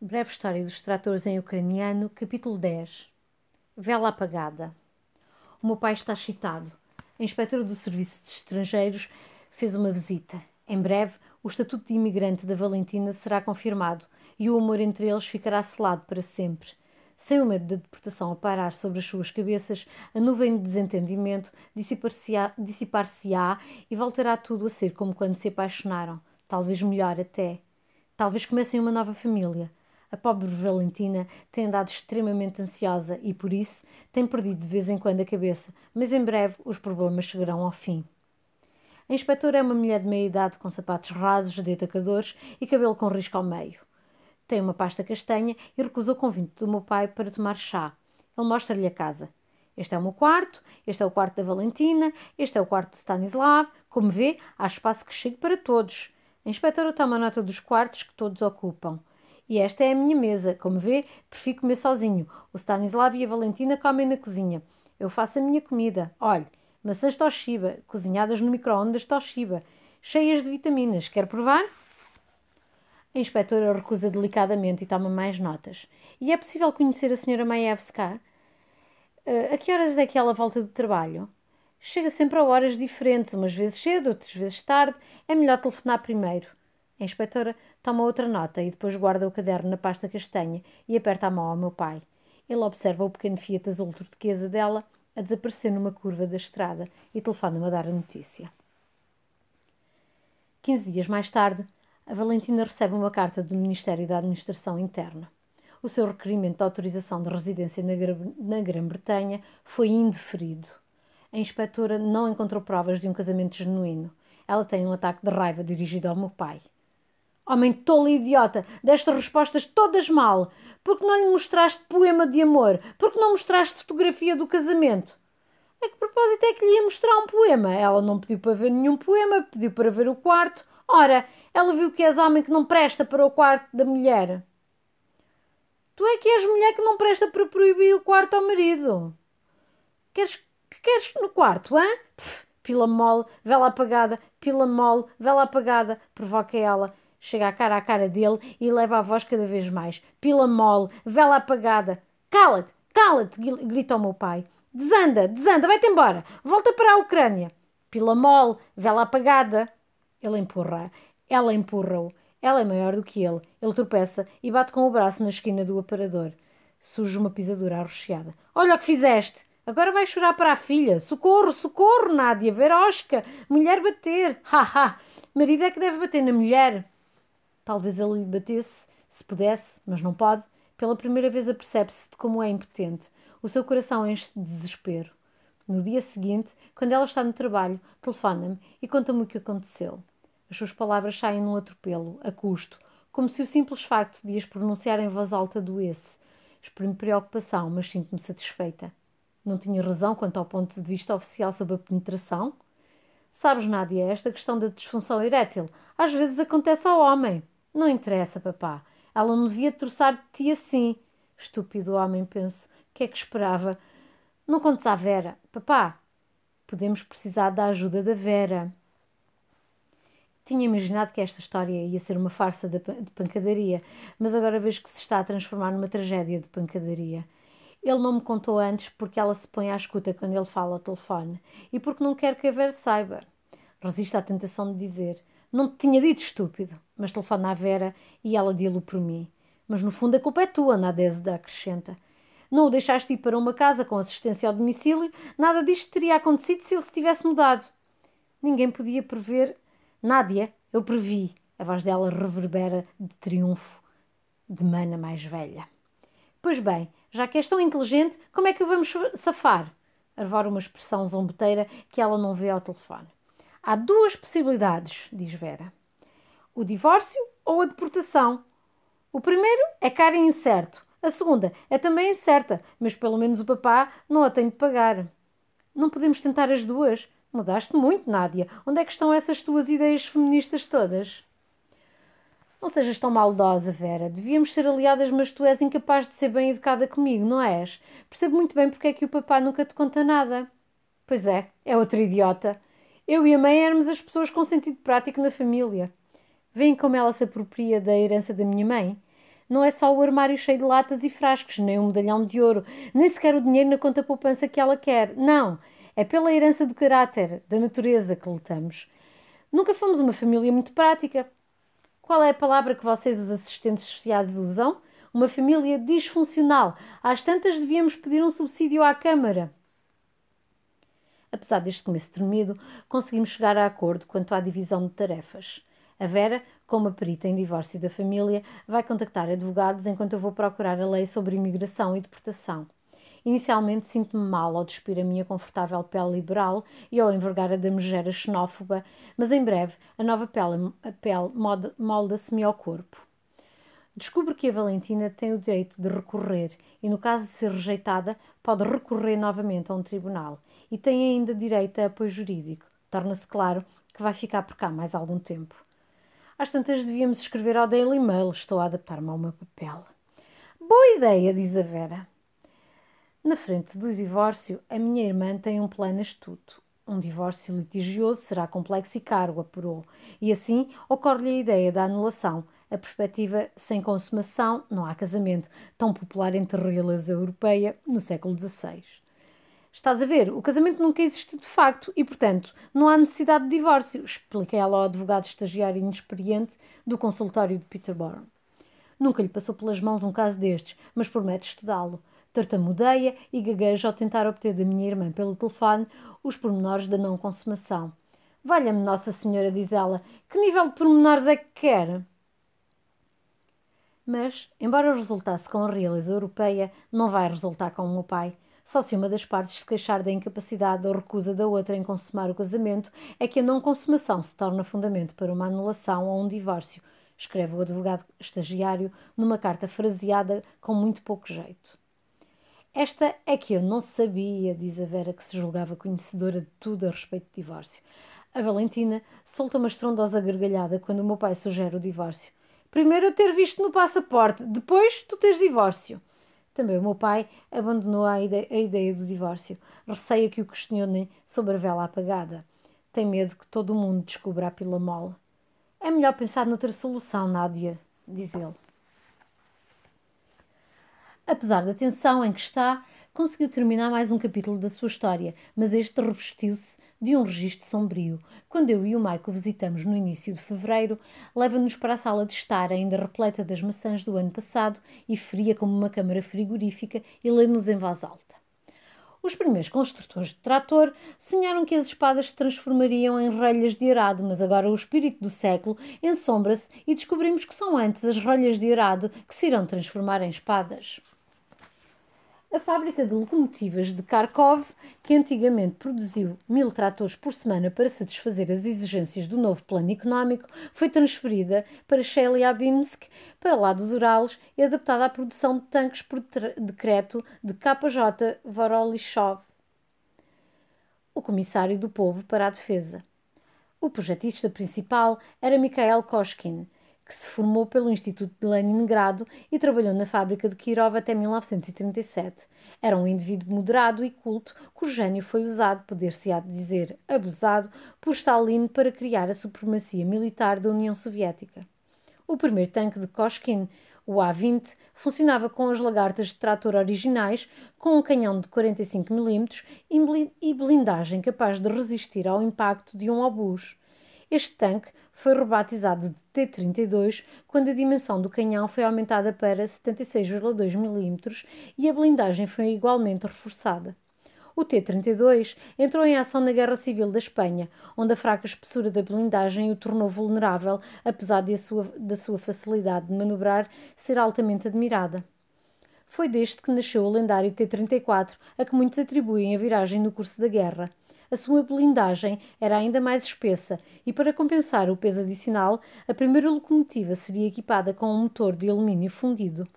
Breve História dos Tratores em Ucraniano, capítulo 10 Vela apagada. O meu pai está excitado. A inspetora do Serviço de Estrangeiros fez uma visita. Em breve, o estatuto de imigrante da Valentina será confirmado e o amor entre eles ficará selado para sempre. Sem o medo da deportação a parar sobre as suas cabeças, a nuvem de desentendimento dissipar-se-á dissipar e voltará tudo a ser como quando se apaixonaram. Talvez melhor até. Talvez comecem uma nova família a pobre Valentina tem andado extremamente ansiosa e, por isso, tem perdido de vez em quando a cabeça, mas em breve os problemas chegarão ao fim. A inspetora é uma mulher de meia idade com sapatos rasos, de atacadores e cabelo com risco ao meio. Tem uma pasta castanha e recusa o convite do meu pai para tomar chá. Ele mostra-lhe a casa. Este é o meu quarto, este é o quarto da Valentina, este é o quarto de Stanislav. Como vê, há espaço que chegue para todos. A inspetora toma nota dos quartos que todos ocupam. E esta é a minha mesa. Como vê, prefiro comer sozinho. O Stanislav e a Valentina comem na cozinha. Eu faço a minha comida. Olhe, maçãs Toshiba, cozinhadas no micro-ondas Toshiba, cheias de vitaminas. Quer provar? A inspetora recusa delicadamente e toma mais notas. E é possível conhecer a senhora Maevska? Uh, a que horas é que ela volta do trabalho? Chega sempre a horas diferentes, umas vezes cedo, outras vezes tarde. É melhor telefonar primeiro. A inspetora toma outra nota e depois guarda o caderno na pasta castanha e aperta a mão ao meu pai. Ele observa o pequeno Fiat azul turquesa dela a desaparecer numa curva da estrada e telefona-me a dar a notícia. Quinze dias mais tarde, a Valentina recebe uma carta do Ministério da Administração Interna. O seu requerimento de autorização de residência na Grã-Bretanha foi indeferido. A inspetora não encontrou provas de um casamento genuíno. Ela tem um ataque de raiva dirigido ao meu pai. Homem tolo e idiota, deste respostas todas mal. Porque não lhe mostraste poema de amor? Porque não mostraste fotografia do casamento? A que propósito é que lhe ia mostrar um poema? Ela não pediu para ver nenhum poema, pediu para ver o quarto. Ora, ela viu que és homem que não presta para o quarto da mulher. Tu é que és mulher que não presta para proibir o quarto ao marido. Queres que queres no quarto, hã? Pff, pila mole, vela apagada, pila mole, vela apagada, provoca ela. Chega a cara a cara dele e leva a voz cada vez mais. Pila mole, vela apagada. Cala-te, cala-te, grita o meu pai. Desanda, desanda, vai-te embora. Volta para a Ucrânia. Pila mole, vela apagada. Ele empurra. Ela empurra-o. Ela é maior do que ele. Ele tropeça e bate com o braço na esquina do aparador. Surge uma pisadura arroxeada. Olha o que fizeste! Agora vai chorar para a filha. Socorro, socorro, Nádia, Verosca. Mulher bater. Ha, ha. Marido é que deve bater na mulher. Talvez ele lhe batesse, se pudesse, mas não pode. Pela primeira vez apercebe-se de como é impotente. O seu coração enche de desespero. No dia seguinte, quando ela está no trabalho, telefona-me e conta-me o que aconteceu. As suas palavras saem num atropelo, a custo, como se o simples facto de as pronunciar em voz alta doesse. Exprimo preocupação, mas sinto-me satisfeita. Não tinha razão quanto ao ponto de vista oficial sobre a penetração? Sabes, Nádia, esta questão da disfunção erétil às vezes acontece ao homem. Não interessa, papá. Ela não devia troçar de ti assim. Estúpido homem, penso. O que é que esperava? Não contes à Vera. Papá, podemos precisar da ajuda da Vera. Tinha imaginado que esta história ia ser uma farsa de pancadaria, mas agora vejo que se está a transformar numa tragédia de pancadaria. Ele não me contou antes porque ela se põe à escuta quando ele fala ao telefone e porque não quer que a Vera saiba. Resiste à tentação de dizer: Não te tinha dito estúpido, mas telefona à Vera e ela dilo por mim. Mas no fundo a culpa é tua, Nadezda acrescenta. Não o deixaste ir para uma casa com assistência ao domicílio, nada disto teria acontecido se ele se tivesse mudado. Ninguém podia prever. Nádia, eu previ. A voz dela reverbera de triunfo de mana mais velha. Pois bem, já que és tão inteligente, como é que o vamos safar? Arvora uma expressão zombeteira que ela não vê ao telefone. Há duas possibilidades, diz Vera: o divórcio ou a deportação. O primeiro é caro e incerto. A segunda é também incerta, mas pelo menos o papá não a tem de pagar. Não podemos tentar as duas. Mudaste muito, Nádia. Onde é que estão essas tuas ideias feministas todas? Não sejas tão maldosa, Vera. Devíamos ser aliadas, mas tu és incapaz de ser bem educada comigo, não és? Percebo muito bem porque é que o papá nunca te conta nada. Pois é, é outro idiota. Eu e a mãe éramos as pessoas com sentido prático na família. Veem como ela se apropria da herança da minha mãe? Não é só o armário cheio de latas e frascos, nem o um medalhão de ouro, nem sequer o dinheiro na conta poupança que ela quer. Não, é pela herança do caráter, da natureza que lutamos. Nunca fomos uma família muito prática. Qual é a palavra que vocês, os assistentes sociais, usam? Uma família disfuncional. Às tantas devíamos pedir um subsídio à Câmara. Apesar deste começo tremido, conseguimos chegar a acordo quanto à divisão de tarefas. A Vera, como a perita em divórcio da família, vai contactar advogados enquanto eu vou procurar a lei sobre imigração e deportação. Inicialmente sinto-me mal ao despir a minha confortável pele liberal e ao envergar a da megera xenófoba, mas em breve a nova pele, pele molda-se-me ao corpo. Descubro que a Valentina tem o direito de recorrer e, no caso de ser rejeitada, pode recorrer novamente a um tribunal e tem ainda direito a apoio jurídico. Torna-se claro que vai ficar por cá mais algum tempo. Às tantas devíamos escrever ao Daily Mail, estou a adaptar-me ao meu papel. Boa ideia, diz a Vera. Na frente do divórcio, a minha irmã tem um plano astuto. Um divórcio litigioso será complexo e caro, apurou, e assim ocorre-lhe a ideia da anulação, a perspectiva sem consumação, não há casamento, tão popular entre a realeza europeia no século XVI. Estás a ver, o casamento nunca existiu de facto e, portanto, não há necessidade de divórcio, expliquei ela ao advogado estagiário inexperiente do consultório de Peterborough. Nunca lhe passou pelas mãos um caso destes, mas promete estudá-lo tartamudeia e gagueja ao tentar obter da minha irmã pelo telefone os pormenores da não consumação. Valha-me Nossa Senhora, diz ela, que nível de pormenores é que quer? Mas, embora resultasse com a realeza europeia, não vai resultar com o meu pai. Só se uma das partes se queixar da incapacidade ou recusa da outra em consumar o casamento, é que a não consumação se torna fundamento para uma anulação ou um divórcio, escreve o advogado estagiário numa carta fraseada com muito pouco jeito. Esta é que eu não sabia, diz a Vera, que se julgava conhecedora de tudo a respeito de divórcio. A Valentina solta uma estrondosa gargalhada quando o meu pai sugere o divórcio. Primeiro eu ter visto no passaporte, depois tu tens divórcio. Também o meu pai abandonou a ideia, a ideia do divórcio. Receia que o questionem sobre a vela apagada. Tem medo que todo mundo descubra a pila mole. É melhor pensar noutra solução, Nádia, diz ele. Apesar da tensão em que está, conseguiu terminar mais um capítulo da sua história, mas este revestiu-se de um registro sombrio. Quando eu e o Maico visitamos no início de fevereiro, leva-nos para a sala de estar, ainda repleta das maçãs do ano passado e fria como uma câmara frigorífica, e lê-nos em voz alta. Os primeiros construtores de trator sonharam que as espadas se transformariam em relhas de arado, mas agora o espírito do século ensombra-se e descobrimos que são antes as relhas de arado que se irão transformar em espadas. A fábrica de locomotivas de Kharkov, que antigamente produziu mil tratores por semana para satisfazer as exigências do novo plano económico, foi transferida para Chelyabinsk, para lá dos Urales, e adaptada à produção de tanques por decreto de KJ Voroshilov, o comissário do povo para a defesa. O projetista principal era Mikhail Koshkin, que se formou pelo Instituto de Leningrado e trabalhou na fábrica de Kirov até 1937. Era um indivíduo moderado e culto, cujo gênio foi usado, poder-se-á dizer abusado, por Stalin para criar a supremacia militar da União Soviética. O primeiro tanque de Koshkin, o A-20, funcionava com as lagartas de trator originais, com um canhão de 45 mm e blindagem capaz de resistir ao impacto de um obus. Este tanque foi rebatizado de T-32 quando a dimensão do canhão foi aumentada para 76,2 mm e a blindagem foi igualmente reforçada. O T-32 entrou em ação na Guerra Civil da Espanha, onde a fraca espessura da blindagem o tornou vulnerável, apesar de sua, da sua facilidade de manobrar ser altamente admirada. Foi deste que nasceu o lendário T-34, a que muitos atribuem a viragem no curso da guerra. A sua blindagem era ainda mais espessa e, para compensar o peso adicional, a primeira locomotiva seria equipada com um motor de alumínio fundido.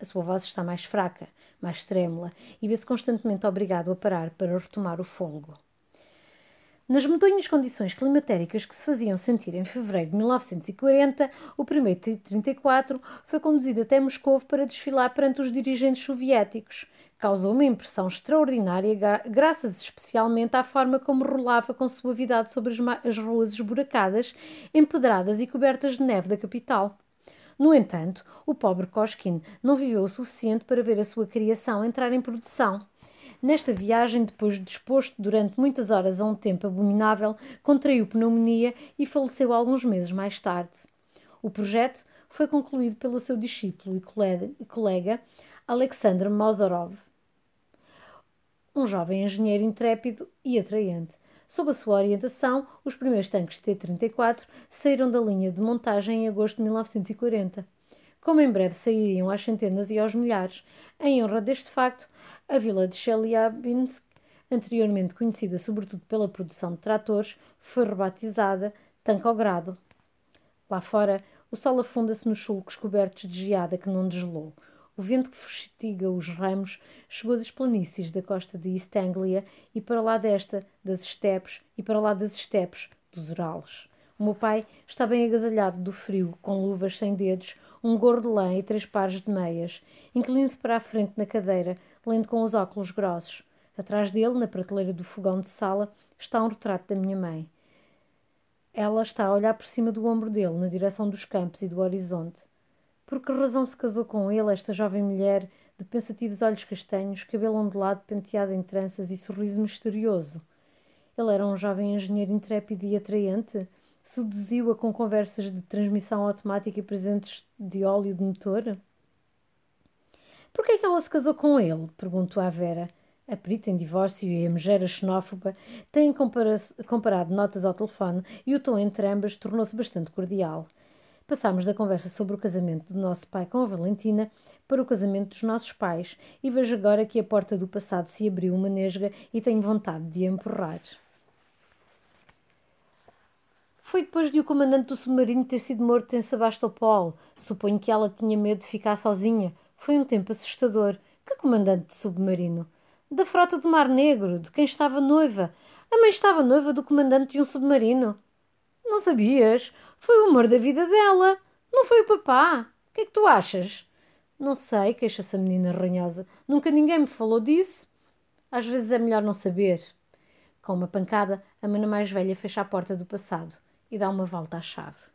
A sua voz está mais fraca, mais trêmula e vê-se constantemente obrigado a parar para retomar o fôlego. Nas medonhas condições climatéricas que se faziam sentir em fevereiro de 1940, o primeiro T-34 foi conduzido até Moscou para desfilar perante os dirigentes soviéticos causou uma impressão extraordinária, graças especialmente à forma como rolava com suavidade sobre as ruas esburacadas, empedradas e cobertas de neve da capital. No entanto, o pobre Koshkin não viveu o suficiente para ver a sua criação entrar em produção. Nesta viagem, depois de exposto durante muitas horas a um tempo abominável, contraiu pneumonia e faleceu alguns meses mais tarde. O projeto foi concluído pelo seu discípulo e colega Alexander Mozarov, um jovem engenheiro intrépido e atraente. Sob a sua orientação, os primeiros tanques T-34 saíram da linha de montagem em agosto de 1940. Como em breve sairiam às centenas e aos milhares, em honra deste facto, a vila de Chelyabinsk, anteriormente conhecida sobretudo pela produção de tratores, foi rebatizada Tancogrado. Lá fora, o sol afunda-se nos sulcos cobertos de geada que não desgelou. O vento que fustiga os ramos chegou das planícies da costa de East Anglia e para lá desta, das estepes, e para lá das estepes, dos Urales. O meu pai está bem agasalhado do frio, com luvas sem dedos, um gorro de lã e três pares de meias. Inclina-se para a frente na cadeira, lendo com os óculos grossos. Atrás dele, na prateleira do fogão de sala, está um retrato da minha mãe. Ela está a olhar por cima do ombro dele, na direção dos campos e do horizonte. Por que razão se casou com ele, esta jovem mulher, de pensativos olhos castanhos, cabelo ondulado, penteado em tranças e sorriso misterioso? Ele era um jovem engenheiro intrépido e atraente? Seduziu-a com conversas de transmissão automática e presentes de óleo de motor? Por que é que ela se casou com ele? perguntou a Vera. A perita em divórcio e a megera xenófoba têm comparado notas ao telefone e o tom entre ambas tornou-se bastante cordial. Passámos da conversa sobre o casamento do nosso pai com a Valentina para o casamento dos nossos pais e vejo agora que a porta do passado se abriu uma nesga e tenho vontade de a empurrar. Foi depois de o comandante do submarino ter sido morto em Sebastopol. Suponho que ela tinha medo de ficar sozinha. Foi um tempo assustador. Que comandante de submarino? Da frota do Mar Negro, de quem estava noiva. A mãe estava noiva do comandante de um submarino. Não sabias? Foi o amor da vida dela. Não foi o papá. O que é que tu achas? Não sei, queixa-se a menina ranhosa. Nunca ninguém me falou disso. Às vezes é melhor não saber. Com uma pancada, a mana mais velha fecha a porta do passado e dá uma volta à chave.